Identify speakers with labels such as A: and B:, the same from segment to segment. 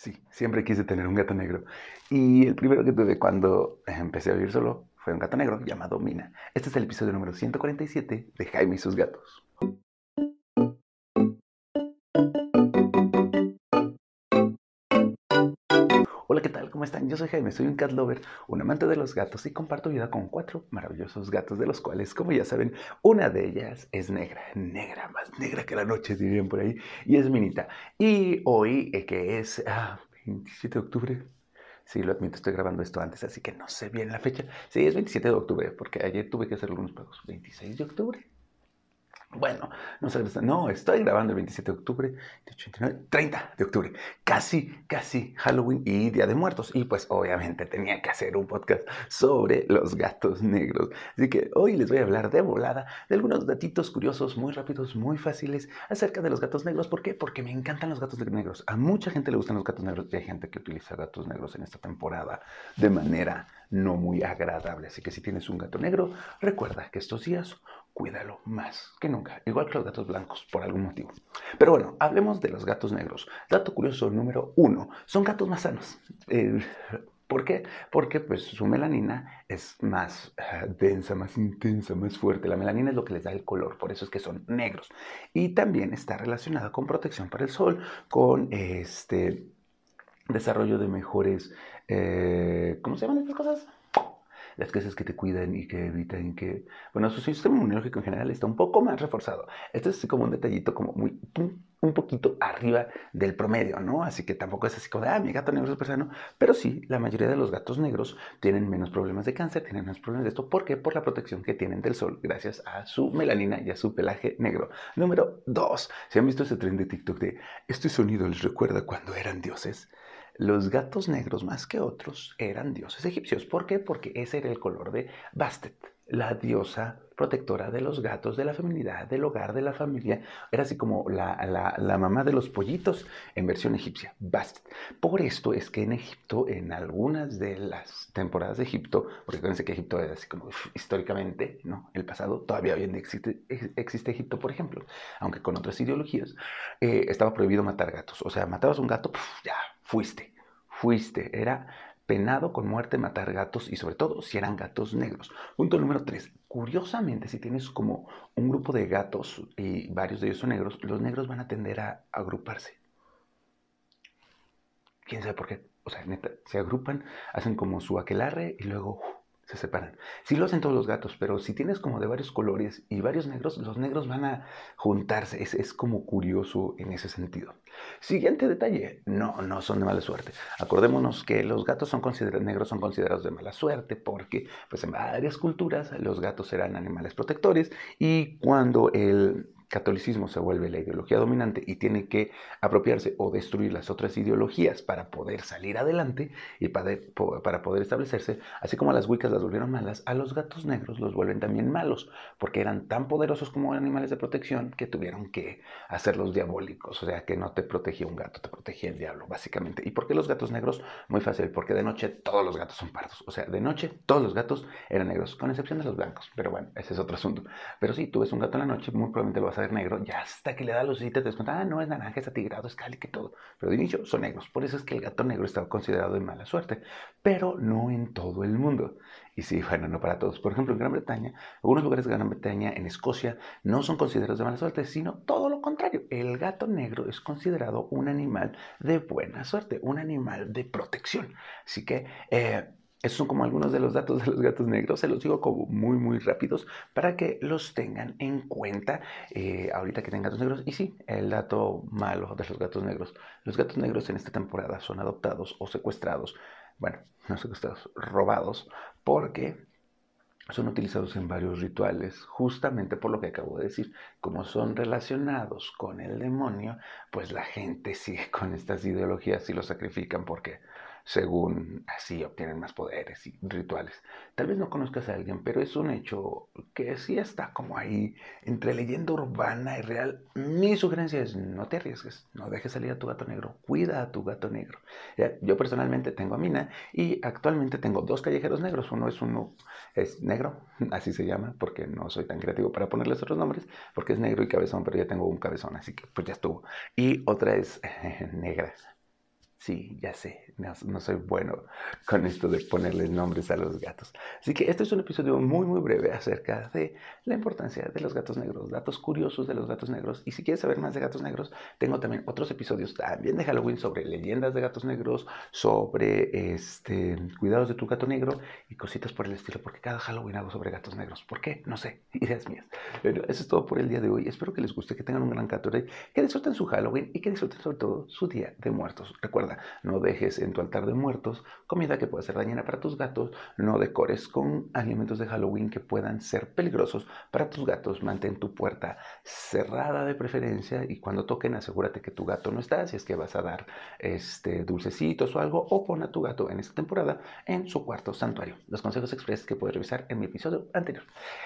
A: Sí, siempre quise tener un gato negro. Y el primero que tuve cuando empecé a vivir solo fue un gato negro llamado Mina. Este es el episodio número 147 de Jaime y sus gatos. ¿Cómo están? Yo soy Jaime, soy un cat lover, un amante de los gatos y comparto vida con cuatro maravillosos gatos, de los cuales, como ya saben, una de ellas es negra, negra, más negra que la noche, dirían por ahí, y es Minita. Y hoy, eh, que es 27 ah, de octubre, Sí, lo admito, estoy grabando esto antes, así que no sé bien la fecha. Sí, es 27 de octubre, porque ayer tuve que hacer algunos pagos. 26 de octubre. Bueno, no sé, no, estoy grabando el 27 de octubre, 30 de octubre, casi, casi Halloween y Día de Muertos. Y pues obviamente tenía que hacer un podcast sobre los gatos negros. Así que hoy les voy a hablar de volada de algunos datitos curiosos, muy rápidos, muy fáciles acerca de los gatos negros. ¿Por qué? Porque me encantan los gatos negros. A mucha gente le gustan los gatos negros y hay gente que utiliza gatos negros en esta temporada de manera no muy agradable. Así que si tienes un gato negro, recuerda que estos días cuídalo más que nunca, igual que los gatos blancos, por algún motivo. Pero bueno, hablemos de los gatos negros. Dato curioso número uno, son gatos más sanos. ¿Por qué? Porque pues su melanina es más ah, densa, más intensa, más fuerte. La melanina es lo que les da el color, por eso es que son negros. Y también está relacionada con protección para el sol, con este desarrollo de mejores, eh, ¿cómo se llaman estas cosas? Las cosas que te cuidan y que evitan que, bueno, su sistema inmunológico en general está un poco más reforzado. Esto es como un detallito como muy, un poquito arriba del promedio, ¿no? Así que tampoco es así como de, ah, mi gato negro es súper sano, pero sí, la mayoría de los gatos negros tienen menos problemas de cáncer, tienen menos problemas de esto, ¿por qué? Por la protección que tienen del sol gracias a su melanina y a su pelaje negro. Número dos, ¿se han visto ese tren de TikTok de, este sonido les recuerda cuando eran dioses? Los gatos negros más que otros eran dioses egipcios. ¿Por qué? Porque ese era el color de Bastet, la diosa protectora de los gatos, de la feminidad, del hogar, de la familia. Era así como la, mamá de los pollitos en versión egipcia, Bastet. Por esto es que en Egipto, en algunas de las temporadas de Egipto, porque acuérdense que Egipto es así como históricamente, ¿no? El pasado, todavía hoy existe Egipto, por ejemplo, aunque con otras ideologías, eh, estaba prohibido matar gatos. O sea, matabas un gato, ya, fuiste, fuiste. Era penado con muerte matar gatos y sobre todo si eran gatos negros. Punto número tres. Curiosamente, si tienes como un grupo de gatos y varios de ellos son negros, los negros van a tender a agruparse. ¿Quién sabe por qué? O sea, neta, se agrupan, hacen como su aquelarre y luego se separan. Sí lo hacen todos los gatos, pero si tienes como de varios colores y varios negros, los negros van a juntarse. Es, es como curioso en ese sentido. Siguiente detalle, no, no son de mala suerte. Acordémonos que los gatos son considerados, negros son considerados de mala suerte porque pues en varias culturas los gatos eran animales protectores y cuando el catolicismo se vuelve la ideología dominante y tiene que apropiarse o destruir las otras ideologías para poder salir adelante y para, poder establecerse, así como a las wiccas las volvieron malas, a los gatos negros los vuelven también malos, porque eran tan poderosos como animales de protección que tuvieron que hacerlos diabólicos, o sea que no te protegía un gato, te protegía el diablo, básicamente. ¿Y por qué los gatos negros? Muy fácil, porque de noche todos los gatos son pardos, o sea, de noche todos los gatos eran negros, con excepción de los blancos, pero bueno, ese es otro asunto. Pero si tú ves un gato en la noche, muy probablemente lo vas a negro, ya hasta que le da lucita te das cuenta, ah, no es naranja, es atigrado, es cálido que todo. Pero de inicio son negros. Por eso es que el gato negro estaba considerado de mala suerte. Pero no en todo el mundo. Y sí, bueno, no para todos. Por ejemplo, en Gran Bretaña, algunos lugares de Gran Bretaña, en Escocia, no son considerados de mala suerte, sino todo lo contrario. El gato negro es considerado un animal de buena suerte, un animal de protección. Así que... Eh, esos son como algunos de los datos de los gatos negros, se los digo como muy, muy rápidos para que los tengan en cuenta eh, ahorita que tengan gatos negros. Y sí, el dato malo de los gatos negros. Los gatos negros en esta temporada son adoptados o secuestrados, bueno, no secuestrados, robados, porque son utilizados en varios rituales, justamente por lo que acabo de decir. Como son relacionados con el demonio, pues la gente sigue con estas ideologías y los sacrifican porque según así obtienen más poderes y rituales. Tal vez no conozcas a alguien, pero es un hecho que sí está como ahí entre leyenda urbana y real. Mi sugerencia es no te arriesgues, no dejes salir a tu gato negro, cuida a tu gato negro. Yo personalmente tengo a Mina y actualmente tengo dos callejeros negros. Uno es uno es negro, así se llama, porque no soy tan creativo para ponerles otros nombres, porque es negro y cabezón, pero ya tengo un cabezón, así que pues ya estuvo. Y otra es negra Sí, ya sé, no, soy bueno con esto de ponerles nombres a los gatos. Así que este es un episodio muy, muy breve acerca de la importancia de los gatos negros, datos curiosos de los gatos negros. Y si quieres saber más de gatos negros, tengo también otros episodios también de Halloween sobre leyendas de gatos negros, sobre este, cuidados de tu gato negro y cositas por el estilo, porque cada Halloween hago sobre gatos negros. ¿Por qué? No sé, ideas mías. Pero eso es todo por el día de hoy. Espero que les guste, que tengan un gran Gatorade, que disfruten su Halloween y que disfruten sobre todo su Día de Muertos. Recuerda, no dejes en tu altar de muertos comida que pueda ser dañina para tus gatos, no decores con alimentos de Halloween que puedan ser peligrosos para tus gatos, mantén tu puerta cerrada de preferencia y cuando toquen asegúrate que tu gato no está, si es que vas a dar este, dulcecitos o algo, o pon a tu gato en esta temporada en su cuarto santuario. Los consejos express que puedes revisar en mi episodio anterior.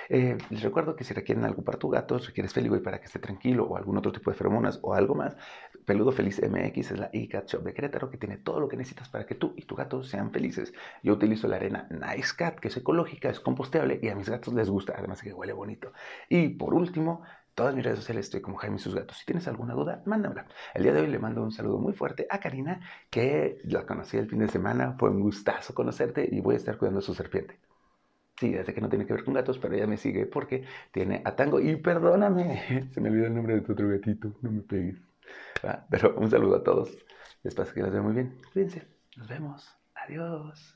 A: Eh, les recuerdo que si requieren algo para tu gato, si requieres Feligoy para que esté tranquilo o algún otro tipo de feromonas o algo más, Peludo Feliz MX es la iCat Shop de que tiene todo lo que necesitas para que tú y tu gato sean felices. Yo utilizo la arena Nice Cat, que es ecológica, es composteable y a mis gatos les gusta, además que huele bonito. Y por último, todas mis redes sociales estoy como Jaime y sus gatos. Si tienes alguna duda, mándamela. El día de hoy le mando un saludo muy fuerte a Karina, que la conocí el fin de semana. Fue un gustazo conocerte y voy a estar cuidando a su serpiente. Sí, sé que no tiene que ver con gatos, pero ella me sigue porque tiene a Tango. Y perdóname, se me olvidó el nombre de tu otro gatito, no me pegues. Pero un saludo a todos. Espero que les vea muy bien. Cuídense. Nos vemos. Adiós.